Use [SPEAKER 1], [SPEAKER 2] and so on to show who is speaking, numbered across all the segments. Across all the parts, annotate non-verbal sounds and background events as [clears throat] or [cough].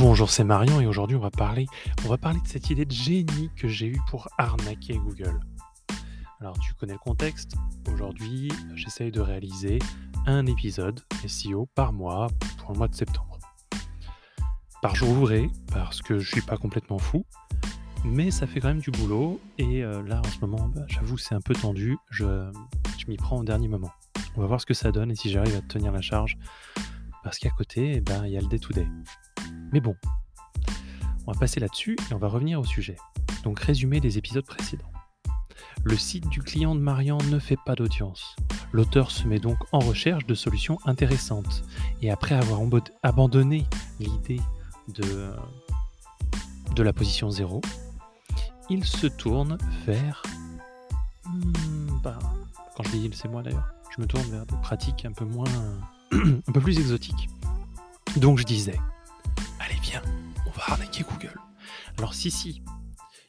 [SPEAKER 1] Bonjour, c'est Marion et aujourd'hui on va parler, on va parler de cette idée de génie que j'ai eue pour arnaquer Google. Alors tu connais le contexte. Aujourd'hui, j'essaye de réaliser un épisode SEO par mois pour le mois de septembre. Par jour ouvré, parce que je suis pas complètement fou, mais ça fait quand même du boulot et euh, là en ce moment, bah, j'avoue c'est un peu tendu. Je, m'y prends au dernier moment. On va voir ce que ça donne et si j'arrive à tenir la charge. Parce qu'à côté, eh ben, il y a le day-to-day. Mais bon, on va passer là-dessus et on va revenir au sujet. Donc résumé des épisodes précédents. Le site du client de Marian ne fait pas d'audience. L'auteur se met donc en recherche de solutions intéressantes. Et après avoir abandonné l'idée de, de la position 0, il se tourne vers... Hmm, bah, quand je dis il, c'est moi d'ailleurs. Je me tourne vers des pratiques un peu moins... [clears throat] un peu plus exotiques. Donc je disais, viens, on va arnaquer Google. Alors si, si,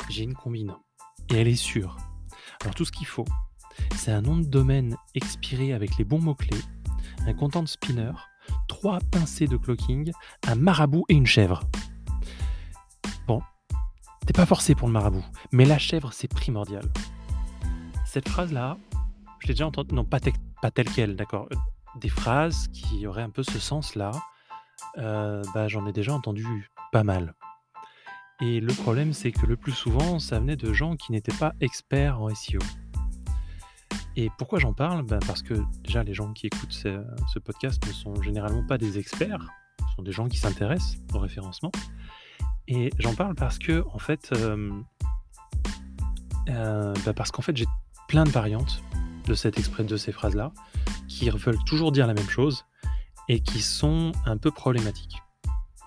[SPEAKER 1] j'ai une combine, et elle est sûre. Alors tout ce qu'il faut, c'est un nom de domaine expiré avec les bons mots-clés, un content spinner, trois pincées de clocking, un marabout et une chèvre. Bon, t'es pas forcé pour le marabout, mais la chèvre, c'est primordial. Cette phrase-là, je l'ai déjà entendue, non, pas, pas telle qu'elle, d'accord. Des phrases qui auraient un peu ce sens-là, euh, bah, j'en ai déjà entendu pas mal. Et le problème, c'est que le plus souvent, ça venait de gens qui n'étaient pas experts en SEO. Et pourquoi j'en parle? Bah, Parce que déjà, les gens qui écoutent ce, podcast ne sont généralement pas des experts, ce sont des gens qui s'intéressent au référencement. Et j'en parle parce que, en fait, euh, euh, bah, parce qu'en fait, j'ai plein de variantes de cette de ces phrases-là qui veulent toujours dire la même chose et qui sont un peu problématiques.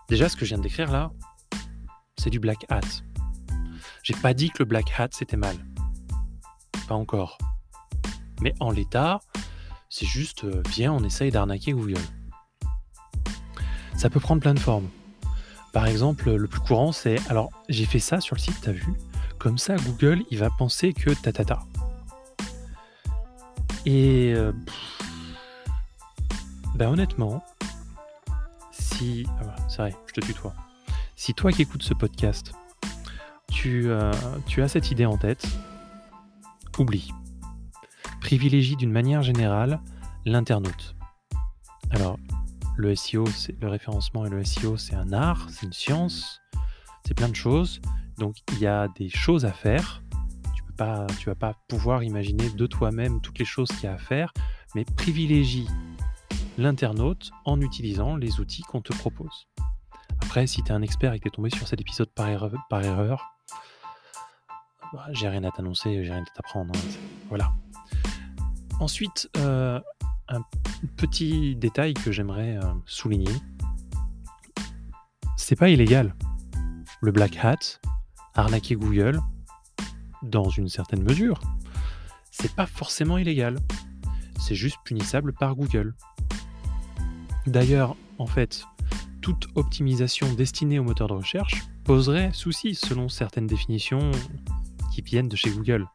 [SPEAKER 1] Déjà, ce que je viens de décrire là, c'est du black hat. J'ai pas dit que le black hat c'était mal. Pas encore. Mais en l'état, c'est juste euh, viens, on essaye d'arnaquer Google. Ça peut prendre plein de formes. Par exemple, le plus courant, c'est alors j'ai fait ça sur le site, t'as vu? Comme ça, Google, il va penser que ta ta ta. Et euh, ben honnêtement, si. Ah c'est vrai, je te tutoie. Si toi qui écoutes ce podcast, tu, euh, tu as cette idée en tête, oublie. Privilégie d'une manière générale l'internaute. Alors, le SEO, le référencement et le SEO, c'est un art, c'est une science, c'est plein de choses. Donc, il y a des choses à faire. Tu tu vas pas pouvoir imaginer de toi-même toutes les choses qu'il y a à faire, mais privilégie l'internaute en utilisant les outils qu'on te propose. Après, si tu es un expert et que tu es tombé sur cet épisode par erreur, bah, j'ai rien à t'annoncer, j'ai rien à t'apprendre. Hein, voilà. Ensuite, euh, un petit détail que j'aimerais euh, souligner. C'est pas illégal. Le black hat, arnaquer Google, dans une certaine mesure, c'est pas forcément illégal. C'est juste punissable par Google. D'ailleurs, en fait, toute optimisation destinée au moteur de recherche poserait souci selon certaines définitions qui viennent de chez Google.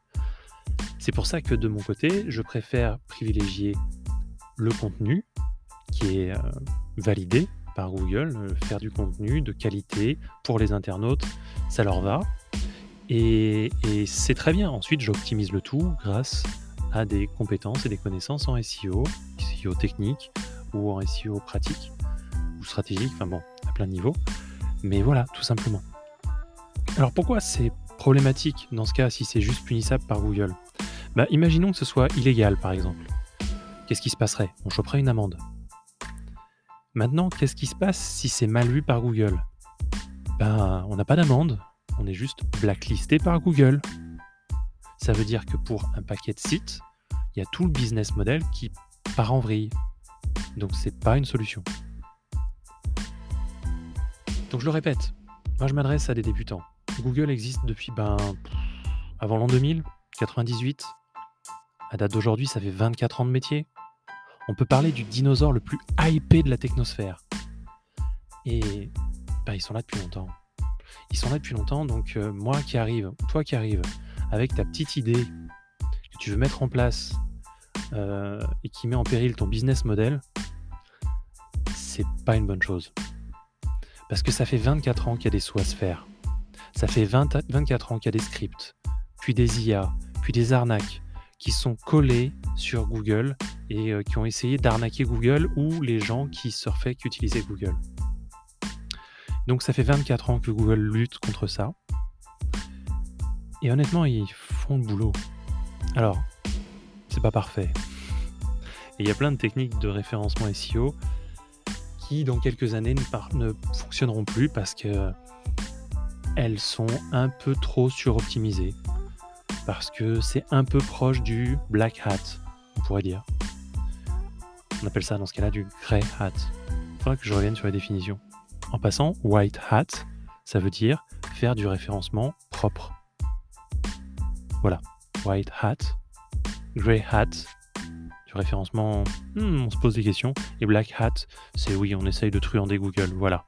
[SPEAKER 1] C'est pour ça que de mon côté, je préfère privilégier le contenu qui est euh, validé par Google, euh, faire du contenu de qualité pour les internautes, ça leur va. Et, et c'est très bien. Ensuite, j'optimise le tout grâce à des compétences et des connaissances en SEO, SEO technique, ou en SEO pratique ou stratégique, enfin bon, à plein de niveaux. Mais voilà, tout simplement. Alors pourquoi c'est problématique dans ce cas si c'est juste punissable par Google? Bah, Imaginons que ce soit illégal par exemple. Qu'est-ce qui se passerait? On choperait une amende. Maintenant, qu'est-ce qui se passe si c'est mal vu par Google? Ben, on n'a pas d'amende, on est juste blacklisté par Google. Ça veut dire que pour un paquet de sites, il y a tout le business model qui part en vrille. Donc c'est pas une solution. Donc je le répète, moi je m'adresse à des débutants. Google existe depuis ben, avant l'an 2000, 98. À date d'aujourd'hui, ça fait 24 ans de métier. On peut parler du dinosaure le plus hypé de la technosphère. Et ben, ils sont là depuis longtemps. Ils sont là depuis longtemps, donc euh, moi qui arrive, toi qui arrive, avec ta petite idée que tu veux mettre en place euh, et qui met en péril ton business model, c'est pas une bonne chose. Parce que ça fait 24 ans qu'il y a des sous à se faire. Ça fait 24 ans qu'il y a des scripts, puis des IA, puis des arnaques qui sont collés sur Google et euh, qui ont essayé d'arnaquer Google ou les gens qui surfaient, qui utilisaient Google. Donc ça fait 24 ans que Google lutte contre ça. Et honnêtement, ils font le boulot. Alors, c'est pas parfait. Et il y a plein de techniques de référencement SEO qui, dans quelques années, ne, ne fonctionneront plus parce que elles sont un peu trop suroptimisées. Parce que c'est un peu proche du black hat, on pourrait dire. On appelle ça dans ce cas-là du grey hat. Il faudra que je revienne sur les définitions. En passant, white hat, ça veut dire faire du référencement propre. Voilà, white hat, grey hat, du référencement, hmm, on se pose des questions. Et black hat, c'est oui, on essaye de truander Google, voilà.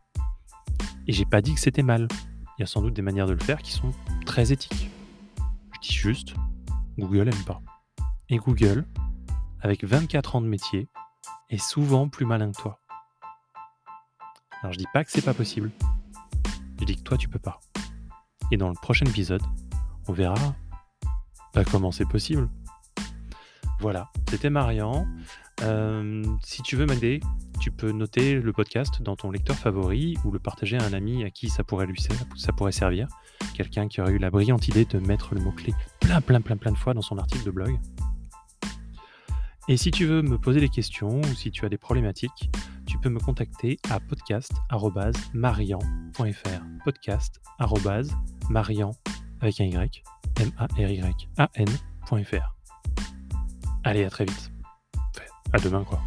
[SPEAKER 1] Et j'ai pas dit que c'était mal. Il y a sans doute des manières de le faire qui sont très éthiques. Je dis juste, Google aime pas. Et Google, avec 24 ans de métier, est souvent plus malin que toi. Alors je dis pas que c'est pas possible. Je dis que toi tu peux pas. Et dans le prochain épisode, on verra pas comment c'est possible. Voilà, c'était Marian. Euh, si tu veux m'aider, tu peux noter le podcast dans ton lecteur favori ou le partager à un ami à qui ça pourrait lui servir. Quelqu'un qui aurait eu la brillante idée de mettre le mot-clé plein, plein, plein, plein de fois dans son article de blog. Et si tu veux me poser des questions ou si tu as des problématiques, tu peux me contacter à podcast.marian.fr. Podcast.marian avec un Y, M-A-R-Y-A-N.fr. Allez, à très vite. à demain, quoi.